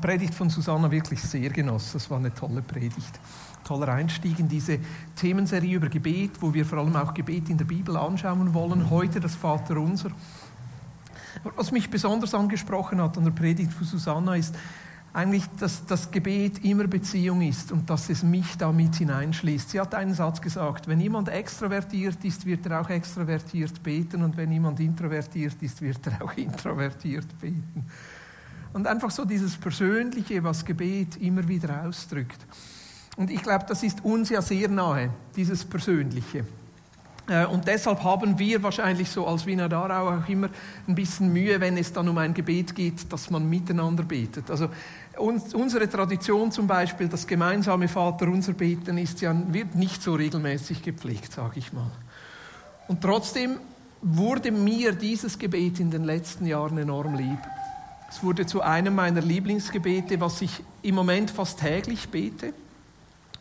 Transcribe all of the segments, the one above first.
Predigt von Susanna wirklich sehr genossen. Das war eine tolle Predigt. Toller Einstieg in diese Themenserie über Gebet, wo wir vor allem auch Gebet in der Bibel anschauen wollen. Heute das Vaterunser. Was mich besonders angesprochen hat an der Predigt von Susanna ist eigentlich, dass das Gebet immer Beziehung ist und dass es mich damit hineinschließt. Sie hat einen Satz gesagt, wenn jemand extrovertiert ist, wird er auch extrovertiert beten und wenn jemand introvertiert ist, wird er auch introvertiert beten. Und einfach so dieses Persönliche, was Gebet immer wieder ausdrückt. Und ich glaube, das ist uns ja sehr nahe, dieses Persönliche. Äh, und deshalb haben wir wahrscheinlich so als Wiener Darau auch immer ein bisschen Mühe, wenn es dann um ein Gebet geht, dass man miteinander betet. Also uns, unsere Tradition zum Beispiel, das gemeinsame Vaterunser Beten, ist ja, wird nicht so regelmäßig gepflegt, sage ich mal. Und trotzdem wurde mir dieses Gebet in den letzten Jahren enorm lieb. Es wurde zu einem meiner Lieblingsgebete, was ich im Moment fast täglich bete.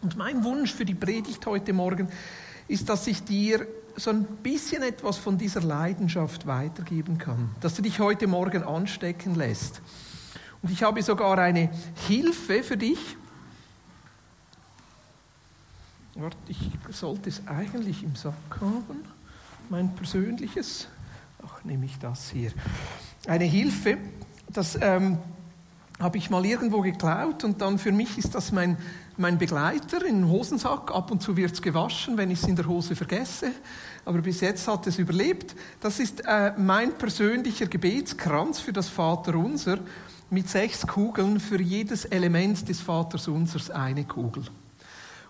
Und mein Wunsch für die Predigt heute Morgen ist, dass ich dir so ein bisschen etwas von dieser Leidenschaft weitergeben kann, dass du dich heute Morgen anstecken lässt. Und ich habe sogar eine Hilfe für dich. Warte, ich sollte es eigentlich im Sack haben, mein persönliches. Ach, nehme ich das hier. Eine Hilfe, das ähm, habe ich mal irgendwo geklaut und dann für mich ist das mein, mein Begleiter in den Hosensack. Ab und zu wird es gewaschen, wenn ich es in der Hose vergesse. Aber bis jetzt hat es überlebt. Das ist äh, mein persönlicher Gebetskranz für das Vaterunser mit sechs Kugeln, für jedes Element des Vatersunsers eine Kugel.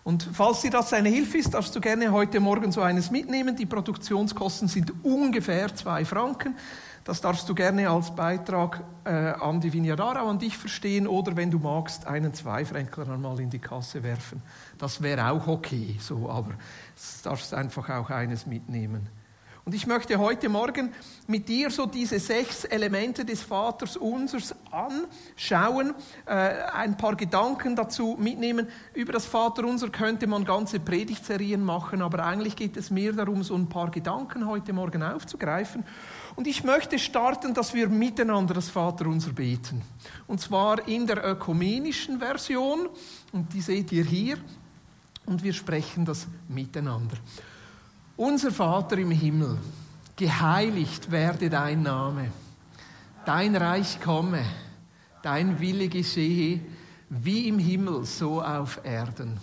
Und falls dir das eine Hilfe ist, darfst du gerne heute Morgen so eines mitnehmen. Die Produktionskosten sind ungefähr zwei Franken. Das darfst du gerne als Beitrag äh, an die Vignadara, an dich verstehen oder wenn du magst, einen Zweifränkler einmal in die Kasse werfen. Das wäre auch okay, so, aber du darfst einfach auch eines mitnehmen. Und ich möchte heute Morgen mit dir so diese sechs Elemente des Vaters unsers anschauen, äh, ein paar Gedanken dazu mitnehmen. Über das Vaterunser könnte man ganze Predigtserien machen, aber eigentlich geht es mehr darum, so ein paar Gedanken heute Morgen aufzugreifen. Und ich möchte starten, dass wir miteinander das Vaterunser beten. Und zwar in der ökumenischen Version. Und die seht ihr hier. Und wir sprechen das miteinander. Unser Vater im Himmel, geheiligt werde dein Name. Dein Reich komme, dein Wille geschehe, wie im Himmel, so auf Erden.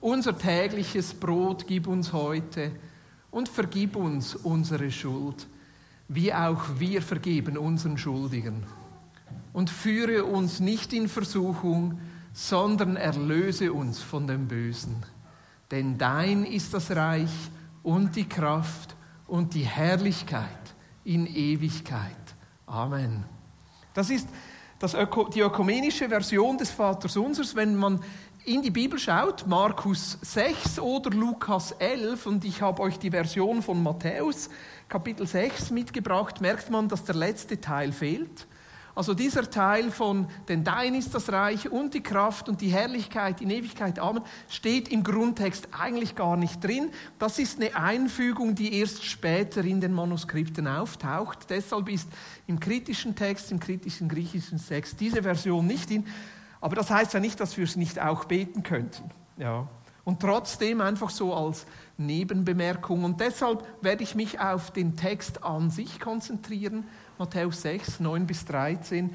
Unser tägliches Brot gib uns heute und vergib uns unsere Schuld wie auch wir vergeben unseren Schuldigen. Und führe uns nicht in Versuchung, sondern erlöse uns von dem Bösen. Denn dein ist das Reich und die Kraft und die Herrlichkeit in Ewigkeit. Amen. Das ist das Öko, die ökumenische Version des Vaters Unsers, wenn man in die Bibel schaut, Markus 6 oder Lukas 11, und ich habe euch die Version von Matthäus Kapitel 6 mitgebracht, merkt man, dass der letzte Teil fehlt. Also dieser Teil von, denn dein ist das Reich und die Kraft und die Herrlichkeit in Ewigkeit, Amen, steht im Grundtext eigentlich gar nicht drin. Das ist eine Einfügung, die erst später in den Manuskripten auftaucht. Deshalb ist im kritischen Text, im kritischen griechischen Text diese Version nicht drin. Aber das heißt ja nicht, dass wir es nicht auch beten könnten. Ja. Und trotzdem einfach so als Nebenbemerkung. Und deshalb werde ich mich auf den Text an sich konzentrieren, Matthäus 6, 9 bis 13.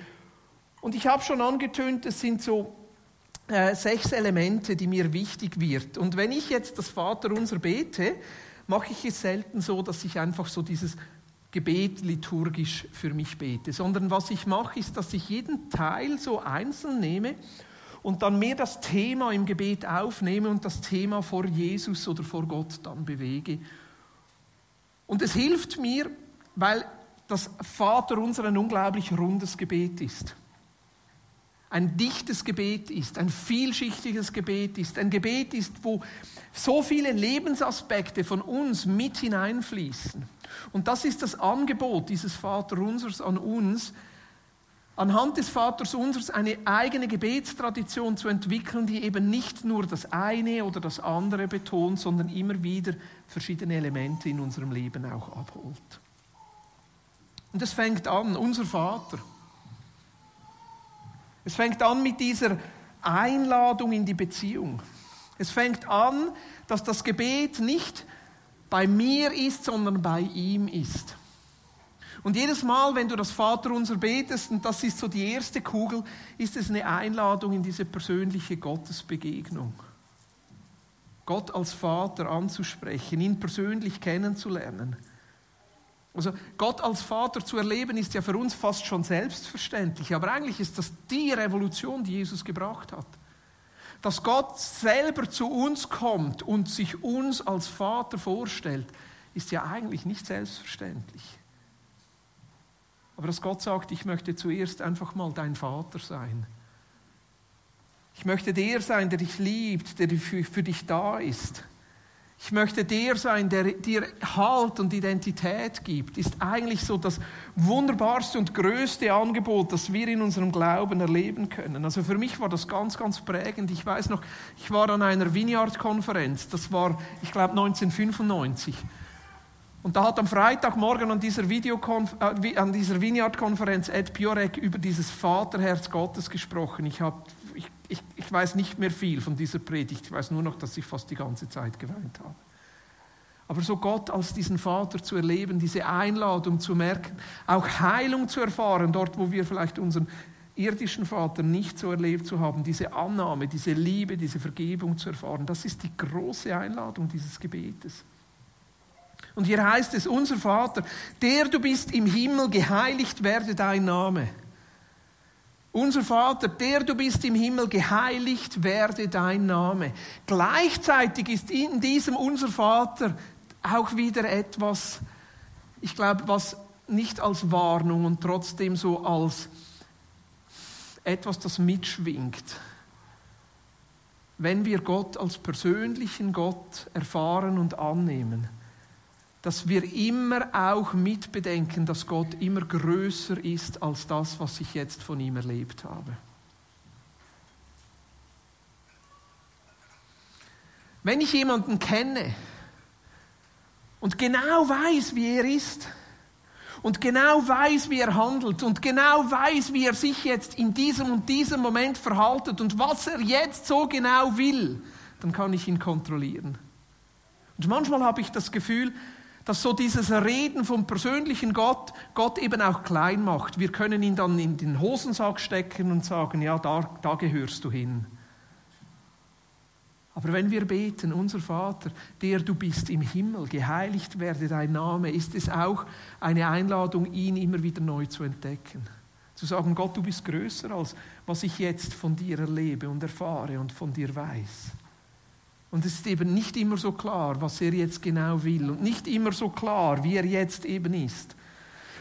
Und ich habe schon angetönt, es sind so äh, sechs Elemente, die mir wichtig wird. Und wenn ich jetzt das Vaterunser bete, mache ich es selten so, dass ich einfach so dieses Gebet liturgisch für mich bete, sondern was ich mache, ist, dass ich jeden Teil so einzeln nehme und dann mehr das Thema im Gebet aufnehme und das Thema vor Jesus oder vor Gott dann bewege. Und es hilft mir, weil das Vater unser ein unglaublich rundes Gebet ist. Ein dichtes Gebet ist, ein vielschichtiges Gebet ist, ein Gebet ist, wo so viele Lebensaspekte von uns mit hineinfließen. Und das ist das Angebot dieses Vater unsers an uns, anhand des Vaters Unsers eine eigene Gebetstradition zu entwickeln, die eben nicht nur das eine oder das andere betont, sondern immer wieder verschiedene Elemente in unserem Leben auch abholt. Und es fängt an, unser Vater. Es fängt an mit dieser Einladung in die Beziehung. Es fängt an, dass das Gebet nicht bei mir ist, sondern bei ihm ist. Und jedes Mal, wenn du das Vaterunser betest, und das ist so die erste Kugel, ist es eine Einladung in diese persönliche Gottesbegegnung. Gott als Vater anzusprechen, ihn persönlich kennenzulernen. Also Gott als Vater zu erleben ist ja für uns fast schon selbstverständlich, aber eigentlich ist das die Revolution, die Jesus gebracht hat. Dass Gott selber zu uns kommt und sich uns als Vater vorstellt, ist ja eigentlich nicht selbstverständlich. Aber dass Gott sagt, ich möchte zuerst einfach mal dein Vater sein. Ich möchte der sein, der dich liebt, der für dich da ist. Ich möchte der sein, der dir Halt und Identität gibt, ist eigentlich so das wunderbarste und größte Angebot, das wir in unserem Glauben erleben können. Also für mich war das ganz, ganz prägend. Ich weiß noch, ich war an einer Vineyard-Konferenz, das war, ich glaube, 1995. Und da hat am Freitagmorgen an dieser, äh, dieser Vineyard-Konferenz Ed Piorek über dieses Vaterherz Gottes gesprochen. Ich habe ich, ich weiß nicht mehr viel von dieser Predigt, ich weiß nur noch, dass ich fast die ganze Zeit geweint habe. Aber so Gott als diesen Vater zu erleben, diese Einladung zu merken, auch Heilung zu erfahren, dort wo wir vielleicht unseren irdischen Vater nicht so erlebt zu haben, diese Annahme, diese Liebe, diese Vergebung zu erfahren, das ist die große Einladung dieses Gebetes. Und hier heißt es, unser Vater, der du bist im Himmel, geheiligt werde dein Name. Unser Vater, der du bist im Himmel, geheiligt werde dein Name. Gleichzeitig ist in diesem unser Vater auch wieder etwas, ich glaube, was nicht als Warnung und trotzdem so als etwas, das mitschwingt. Wenn wir Gott als persönlichen Gott erfahren und annehmen, dass wir immer auch mitbedenken, dass Gott immer größer ist als das, was ich jetzt von ihm erlebt habe. Wenn ich jemanden kenne und genau weiß, wie er ist, und genau weiß, wie er handelt und genau weiß, wie er sich jetzt in diesem und diesem Moment verhaltet und was er jetzt so genau will, dann kann ich ihn kontrollieren. Und manchmal habe ich das Gefühl, dass so dieses Reden vom persönlichen Gott Gott eben auch klein macht. Wir können ihn dann in den Hosensack stecken und sagen, ja, da, da gehörst du hin. Aber wenn wir beten, unser Vater, der du bist im Himmel, geheiligt werde dein Name, ist es auch eine Einladung, ihn immer wieder neu zu entdecken. Zu sagen, Gott, du bist größer als was ich jetzt von dir erlebe und erfahre und von dir weiß. Und es ist eben nicht immer so klar, was er jetzt genau will und nicht immer so klar, wie er jetzt eben ist.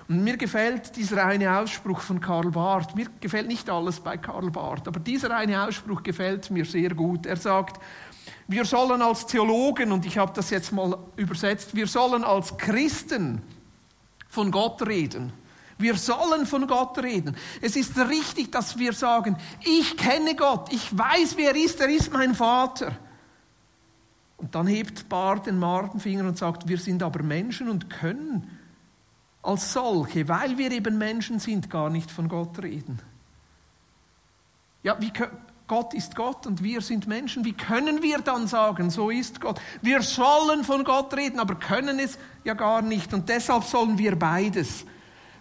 Und mir gefällt dieser eine Ausspruch von Karl Barth. Mir gefällt nicht alles bei Karl Barth, aber dieser eine Ausspruch gefällt mir sehr gut. Er sagt, wir sollen als Theologen, und ich habe das jetzt mal übersetzt, wir sollen als Christen von Gott reden. Wir sollen von Gott reden. Es ist richtig, dass wir sagen, ich kenne Gott, ich weiß, wer er ist, er ist mein Vater. Und dann hebt Bar den Martenfinger und sagt, wir sind aber Menschen und können als solche, weil wir eben Menschen sind, gar nicht von Gott reden. Ja, wie, Gott ist Gott und wir sind Menschen. Wie können wir dann sagen, so ist Gott? Wir sollen von Gott reden, aber können es ja gar nicht. Und deshalb sollen wir beides.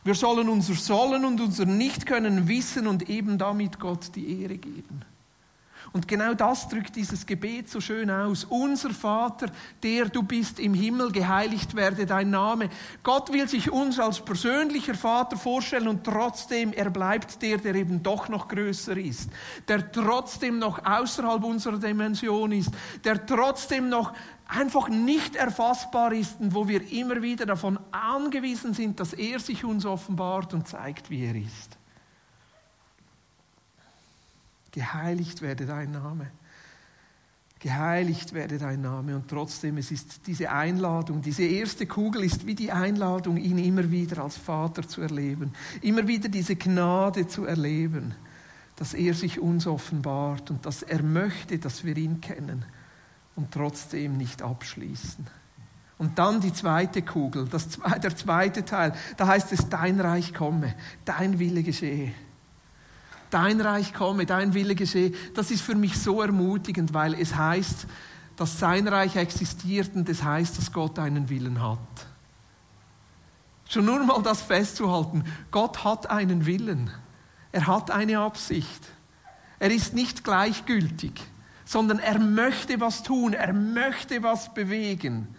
Wir sollen unser Sollen und unser Nicht-Können wissen und eben damit Gott die Ehre geben. Und genau das drückt dieses Gebet so schön aus. Unser Vater, der du bist im Himmel, geheiligt werde dein Name. Gott will sich uns als persönlicher Vater vorstellen und trotzdem, er bleibt der, der eben doch noch größer ist, der trotzdem noch außerhalb unserer Dimension ist, der trotzdem noch einfach nicht erfassbar ist und wo wir immer wieder davon angewiesen sind, dass er sich uns offenbart und zeigt, wie er ist. Geheiligt werde dein Name. Geheiligt werde dein Name. Und trotzdem, es ist diese Einladung, diese erste Kugel ist wie die Einladung, ihn immer wieder als Vater zu erleben. Immer wieder diese Gnade zu erleben, dass er sich uns offenbart und dass er möchte, dass wir ihn kennen und trotzdem nicht abschließen. Und dann die zweite Kugel, das, der zweite Teil, da heißt es, dein Reich komme, dein Wille geschehe. Dein Reich komme, dein Wille geschehe, das ist für mich so ermutigend, weil es heißt, dass sein Reich existiert und es heißt, dass Gott einen Willen hat. Schon nur mal das festzuhalten, Gott hat einen Willen, er hat eine Absicht, er ist nicht gleichgültig, sondern er möchte was tun, er möchte was bewegen.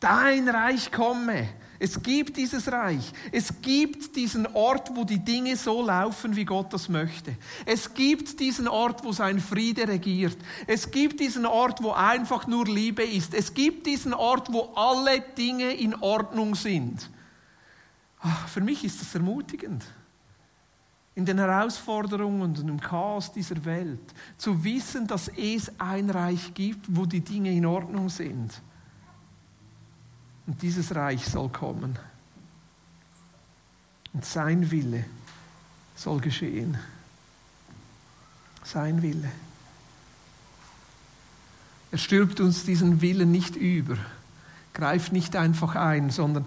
Dein Reich komme, es gibt dieses Reich. Es gibt diesen Ort, wo die Dinge so laufen, wie Gott das möchte. Es gibt diesen Ort, wo sein Friede regiert. Es gibt diesen Ort, wo einfach nur Liebe ist. Es gibt diesen Ort, wo alle Dinge in Ordnung sind. Ach, für mich ist das ermutigend. In den Herausforderungen und im Chaos dieser Welt zu wissen, dass es ein Reich gibt, wo die Dinge in Ordnung sind. Und dieses Reich soll kommen. Und sein Wille soll geschehen. Sein Wille. Er stülpt uns diesen Willen nicht über, greift nicht einfach ein, sondern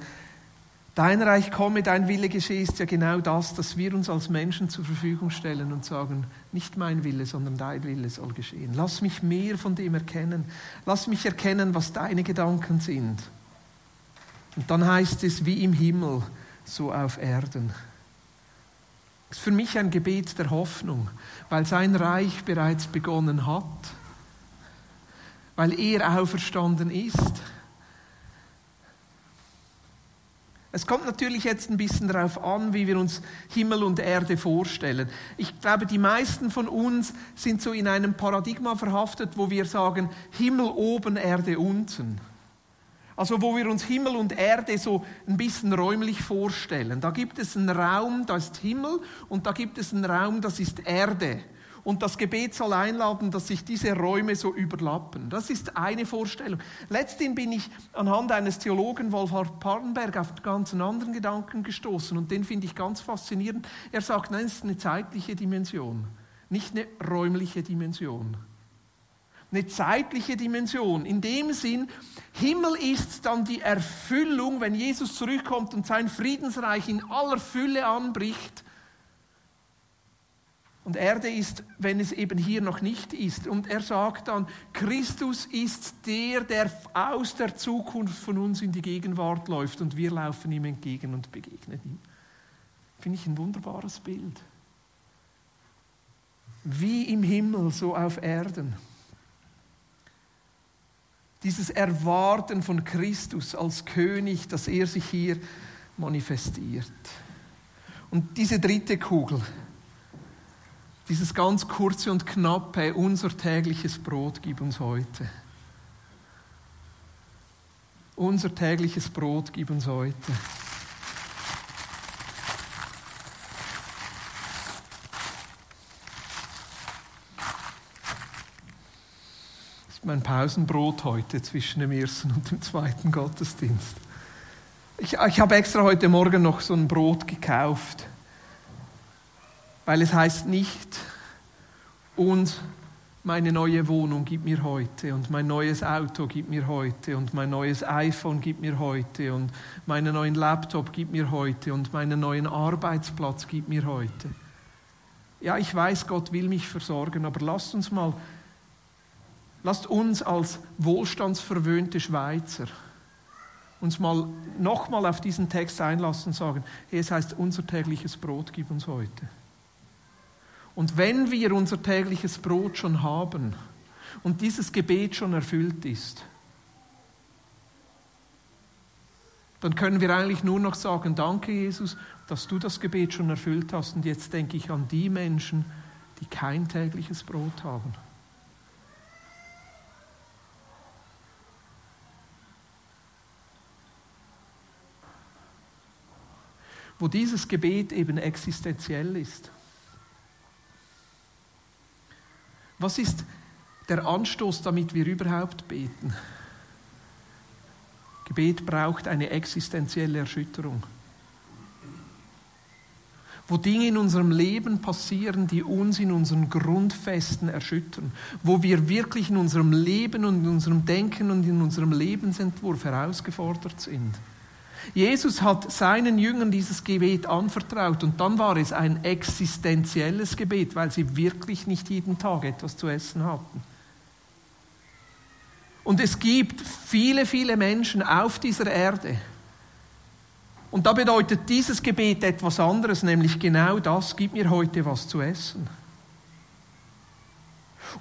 dein Reich komme, dein Wille geschehe ist ja genau das, dass wir uns als Menschen zur Verfügung stellen und sagen, nicht mein Wille, sondern dein Wille soll geschehen. Lass mich mehr von dem erkennen. Lass mich erkennen, was deine Gedanken sind. Und dann heißt es, wie im Himmel, so auf Erden. Das ist für mich ein Gebet der Hoffnung, weil sein Reich bereits begonnen hat, weil er auferstanden ist. Es kommt natürlich jetzt ein bisschen darauf an, wie wir uns Himmel und Erde vorstellen. Ich glaube, die meisten von uns sind so in einem Paradigma verhaftet, wo wir sagen, Himmel oben, Erde unten. Also wo wir uns Himmel und Erde so ein bisschen räumlich vorstellen. Da gibt es einen Raum, da ist Himmel und da gibt es einen Raum, das ist Erde. Und das Gebet soll einladen, dass sich diese Räume so überlappen. Das ist eine Vorstellung. Letztendlich bin ich anhand eines Theologen, Wolfhard Parlenberg, auf einen ganz anderen Gedanken gestoßen. Und den finde ich ganz faszinierend. Er sagt, nein, es ist eine zeitliche Dimension, nicht eine räumliche Dimension eine zeitliche Dimension. In dem Sinn, Himmel ist dann die Erfüllung, wenn Jesus zurückkommt und sein Friedensreich in aller Fülle anbricht. Und Erde ist, wenn es eben hier noch nicht ist. Und er sagt dann, Christus ist der, der aus der Zukunft von uns in die Gegenwart läuft und wir laufen ihm entgegen und begegnen ihm. Finde ich ein wunderbares Bild. Wie im Himmel, so auf Erden. Dieses Erwarten von Christus als König, dass er sich hier manifestiert. Und diese dritte Kugel, dieses ganz kurze und knappe, unser tägliches Brot gib uns heute. Unser tägliches Brot gib uns heute. Mein Pausenbrot heute zwischen dem ersten und dem zweiten Gottesdienst. Ich, ich habe extra heute Morgen noch so ein Brot gekauft, weil es heißt nicht, und meine neue Wohnung gibt mir heute und mein neues Auto gibt mir heute und mein neues iPhone gibt mir heute und meinen neuen Laptop gibt mir heute und meinen neuen Arbeitsplatz gibt mir heute. Ja, ich weiß, Gott will mich versorgen, aber lasst uns mal Lasst uns als wohlstandsverwöhnte Schweizer uns mal nochmal auf diesen Text einlassen und sagen, es heißt, unser tägliches Brot gib uns heute. Und wenn wir unser tägliches Brot schon haben und dieses Gebet schon erfüllt ist, dann können wir eigentlich nur noch sagen, danke Jesus, dass du das Gebet schon erfüllt hast. Und jetzt denke ich an die Menschen, die kein tägliches Brot haben. Wo dieses Gebet eben existenziell ist. Was ist der Anstoß, damit wir überhaupt beten? Gebet braucht eine existenzielle Erschütterung. Wo Dinge in unserem Leben passieren, die uns in unseren Grundfesten erschüttern. Wo wir wirklich in unserem Leben und in unserem Denken und in unserem Lebensentwurf herausgefordert sind Jesus hat seinen Jüngern dieses Gebet anvertraut und dann war es ein existenzielles Gebet, weil sie wirklich nicht jeden Tag etwas zu essen hatten. Und es gibt viele, viele Menschen auf dieser Erde. Und da bedeutet dieses Gebet etwas anderes, nämlich genau das, gib mir heute was zu essen.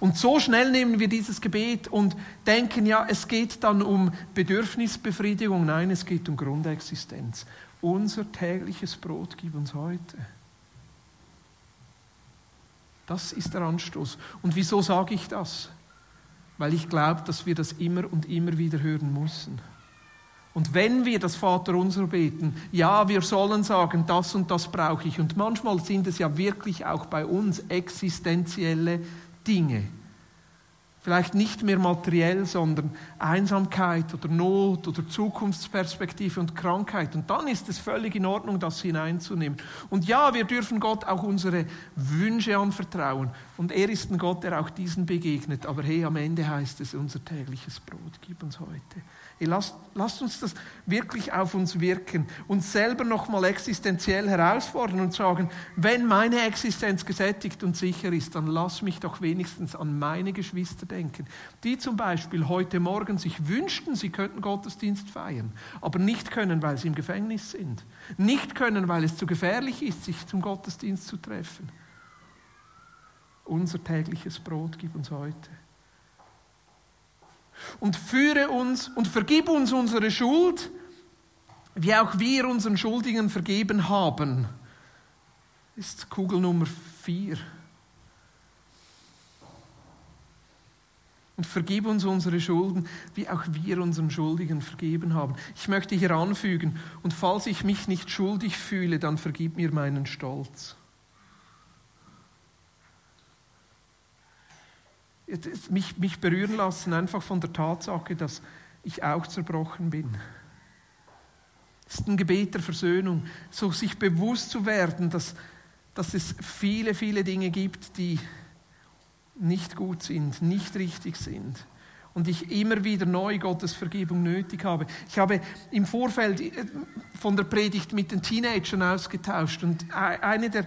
Und so schnell nehmen wir dieses Gebet und denken, ja, es geht dann um Bedürfnisbefriedigung. Nein, es geht um Grundexistenz. Unser tägliches Brot gib uns heute. Das ist der Anstoß. Und wieso sage ich das? Weil ich glaube, dass wir das immer und immer wieder hören müssen. Und wenn wir das Vaterunser beten, ja, wir sollen sagen, das und das brauche ich. Und manchmal sind es ja wirklich auch bei uns existenzielle Dinge. Vielleicht nicht mehr materiell, sondern Einsamkeit oder Not oder Zukunftsperspektive und Krankheit. Und dann ist es völlig in Ordnung, das hineinzunehmen. Und ja, wir dürfen Gott auch unsere Wünsche anvertrauen. Und er ist ein Gott, der auch diesen begegnet. Aber hey, am Ende heißt es, unser tägliches Brot gib uns heute. Lasst, lasst uns das wirklich auf uns wirken, uns selber nochmal existenziell herausfordern und sagen, wenn meine Existenz gesättigt und sicher ist, dann lass mich doch wenigstens an meine Geschwister denken, die zum Beispiel heute Morgen sich wünschten, sie könnten Gottesdienst feiern, aber nicht können, weil sie im Gefängnis sind, nicht können, weil es zu gefährlich ist, sich zum Gottesdienst zu treffen. Unser tägliches Brot gib uns heute und führe uns und vergib uns unsere Schuld, wie auch wir unseren Schuldigen vergeben haben. Ist Kugel Nummer vier. Und vergib uns unsere Schulden, wie auch wir unseren Schuldigen vergeben haben. Ich möchte hier anfügen, und falls ich mich nicht schuldig fühle, dann vergib mir meinen Stolz. Mich, mich berühren lassen, einfach von der Tatsache, dass ich auch zerbrochen bin. Es ist ein Gebet der Versöhnung, so sich bewusst zu werden, dass, dass es viele, viele Dinge gibt, die nicht gut sind, nicht richtig sind. Und ich immer wieder neu Gottes Vergebung nötig habe. Ich habe im Vorfeld äh, von der Predigt mit den Teenagern ausgetauscht und eine der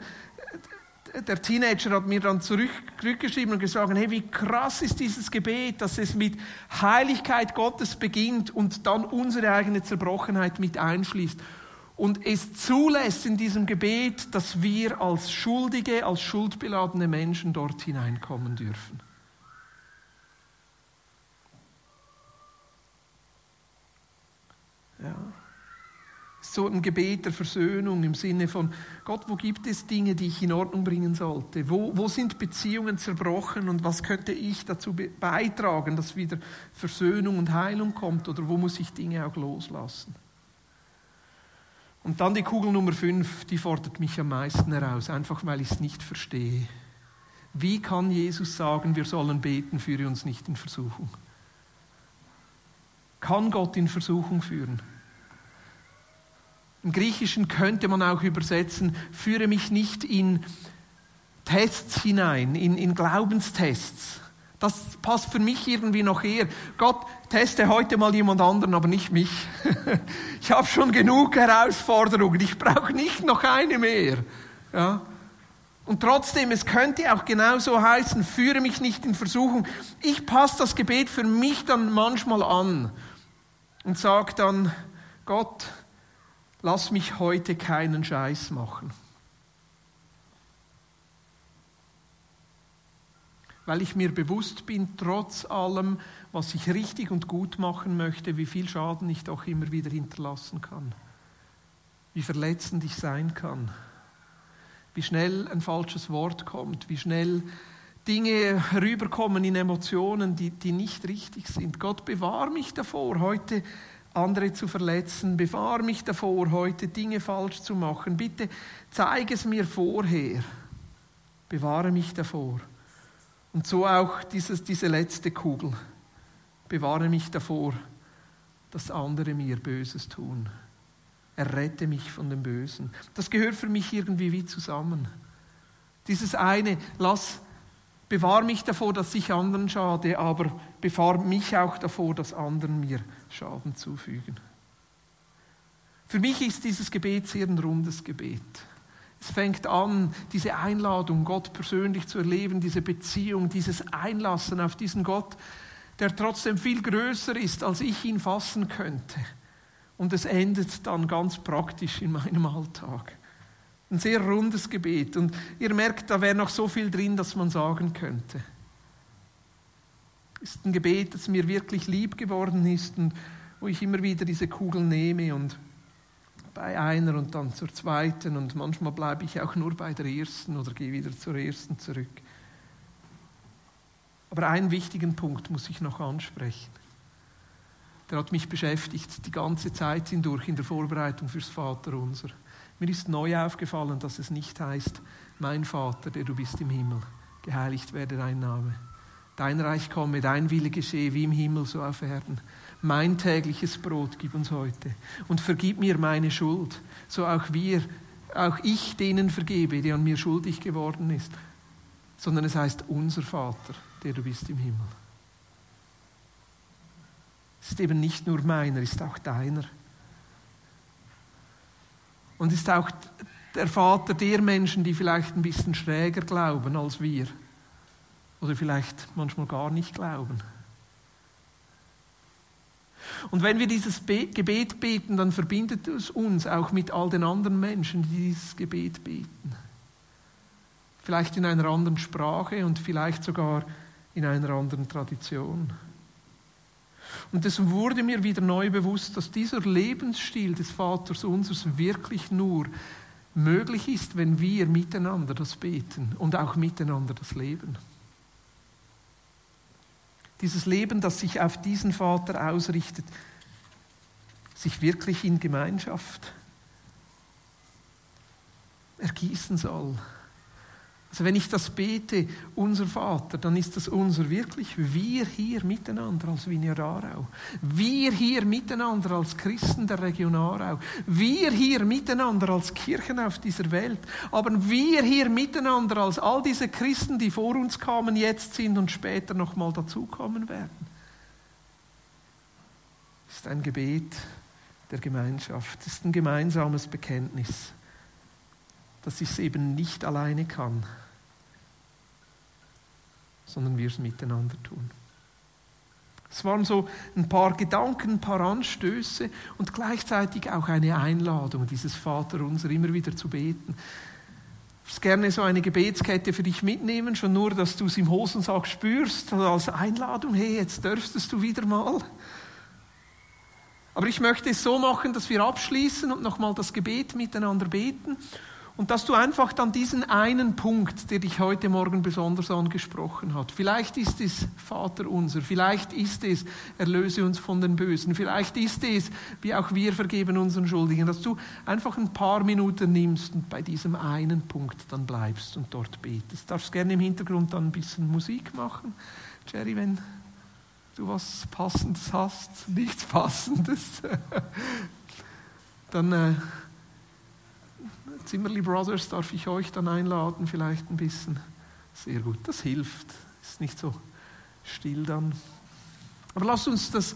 der Teenager hat mir dann zurückgeschrieben und gesagt, hey, wie krass ist dieses Gebet, dass es mit Heiligkeit Gottes beginnt und dann unsere eigene Zerbrochenheit mit einschließt. Und es zulässt in diesem Gebet, dass wir als schuldige, als schuldbeladene Menschen dort hineinkommen dürfen. So ein Gebet der Versöhnung im Sinne von, Gott, wo gibt es Dinge, die ich in Ordnung bringen sollte? Wo, wo sind Beziehungen zerbrochen und was könnte ich dazu beitragen, dass wieder Versöhnung und Heilung kommt? Oder wo muss ich Dinge auch loslassen? Und dann die Kugel Nummer 5, die fordert mich am meisten heraus, einfach weil ich es nicht verstehe. Wie kann Jesus sagen, wir sollen beten, führe uns nicht in Versuchung? Kann Gott in Versuchung führen? Im Griechischen könnte man auch übersetzen, führe mich nicht in Tests hinein, in, in Glaubenstests. Das passt für mich irgendwie noch eher. Gott, teste heute mal jemand anderen, aber nicht mich. ich habe schon genug Herausforderungen, ich brauche nicht noch eine mehr. Ja? Und trotzdem, es könnte auch genauso heißen, führe mich nicht in Versuchung. Ich passe das Gebet für mich dann manchmal an und sage dann, Gott, lass mich heute keinen Scheiß machen. Weil ich mir bewusst bin, trotz allem, was ich richtig und gut machen möchte, wie viel Schaden ich doch immer wieder hinterlassen kann. Wie verletzend ich sein kann. Wie schnell ein falsches Wort kommt. Wie schnell Dinge rüberkommen in Emotionen, die, die nicht richtig sind. Gott bewahr mich davor, heute andere zu verletzen. Befahr mich davor, heute Dinge falsch zu machen. Bitte zeige es mir vorher. Bewahre mich davor. Und so auch dieses, diese letzte Kugel. Bewahre mich davor, dass andere mir Böses tun. Errette mich von dem Bösen. Das gehört für mich irgendwie wie zusammen. Dieses eine, lass, bewahr mich davor, dass ich anderen schade, aber befahr mich auch davor, dass anderen mir Schaden zufügen. Für mich ist dieses Gebet sehr ein rundes Gebet. Es fängt an, diese Einladung, Gott persönlich zu erleben, diese Beziehung, dieses Einlassen auf diesen Gott, der trotzdem viel größer ist, als ich ihn fassen könnte. Und es endet dann ganz praktisch in meinem Alltag. Ein sehr rundes Gebet. Und ihr merkt, da wäre noch so viel drin, dass man sagen könnte. Es ist ein Gebet, das mir wirklich lieb geworden ist und wo ich immer wieder diese Kugel nehme und bei einer und dann zur zweiten und manchmal bleibe ich auch nur bei der ersten oder gehe wieder zur ersten zurück. Aber einen wichtigen Punkt muss ich noch ansprechen. Der hat mich beschäftigt die ganze Zeit hindurch in der Vorbereitung fürs Vaterunser. Mir ist neu aufgefallen, dass es nicht heißt, mein Vater, der du bist im Himmel, geheiligt werde dein Name. Dein Reich komme, dein Wille geschehe, wie im Himmel, so auf Erden. Mein tägliches Brot gib uns heute und vergib mir meine Schuld, so auch wir, auch ich denen vergebe, die an mir schuldig geworden ist. Sondern es heißt unser Vater, der du bist im Himmel. Es ist eben nicht nur meiner, es ist auch deiner. Und ist auch der Vater der Menschen, die vielleicht ein bisschen schräger glauben als wir. Oder vielleicht manchmal gar nicht glauben. Und wenn wir dieses Gebet beten, dann verbindet es uns auch mit all den anderen Menschen, die dieses Gebet beten. Vielleicht in einer anderen Sprache und vielleicht sogar in einer anderen Tradition. Und es wurde mir wieder neu bewusst, dass dieser Lebensstil des Vaters unseres wirklich nur möglich ist, wenn wir miteinander das beten und auch miteinander das leben. Dieses Leben, das sich auf diesen Vater ausrichtet, sich wirklich in Gemeinschaft ergießen soll. Also wenn ich das bete, unser Vater, dann ist das unser wirklich wir hier miteinander als Vineyard. Wir hier miteinander als Christen der Region Aarau. Wir hier miteinander als Kirchen auf dieser Welt. Aber wir hier miteinander als all diese Christen, die vor uns kamen, jetzt sind und später nochmal dazukommen werden. Das ist ein Gebet der Gemeinschaft. Das ist ein gemeinsames Bekenntnis dass ich es eben nicht alleine kann, sondern wir es miteinander tun. Es waren so ein paar Gedanken, ein paar Anstöße und gleichzeitig auch eine Einladung, dieses Vaterunser immer wieder zu beten. Ich würde gerne so eine Gebetskette für dich mitnehmen, schon nur, dass du es im Hosensack spürst, als Einladung, hey, jetzt dürftest du wieder mal. Aber ich möchte es so machen, dass wir abschließen und nochmal das Gebet miteinander beten und dass du einfach dann diesen einen Punkt, der dich heute Morgen besonders angesprochen hat, vielleicht ist es Vater unser, vielleicht ist es erlöse uns von den Bösen, vielleicht ist es, wie auch wir vergeben unseren Schuldigen, dass du einfach ein paar Minuten nimmst und bei diesem einen Punkt dann bleibst und dort betest. Du darfst gerne im Hintergrund dann ein bisschen Musik machen, Jerry, wenn du was Passendes hast, nichts Passendes, dann... Äh, Zimmerli Brothers darf ich euch dann einladen, vielleicht ein bisschen. Sehr gut, das hilft. Ist nicht so still dann. Aber lasst uns das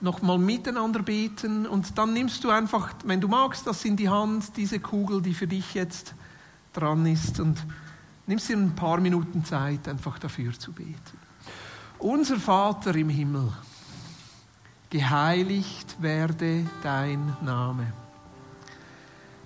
nochmal miteinander beten und dann nimmst du einfach, wenn du magst, das in die Hand, diese Kugel, die für dich jetzt dran ist und nimmst dir ein paar Minuten Zeit, einfach dafür zu beten. Unser Vater im Himmel, geheiligt werde dein Name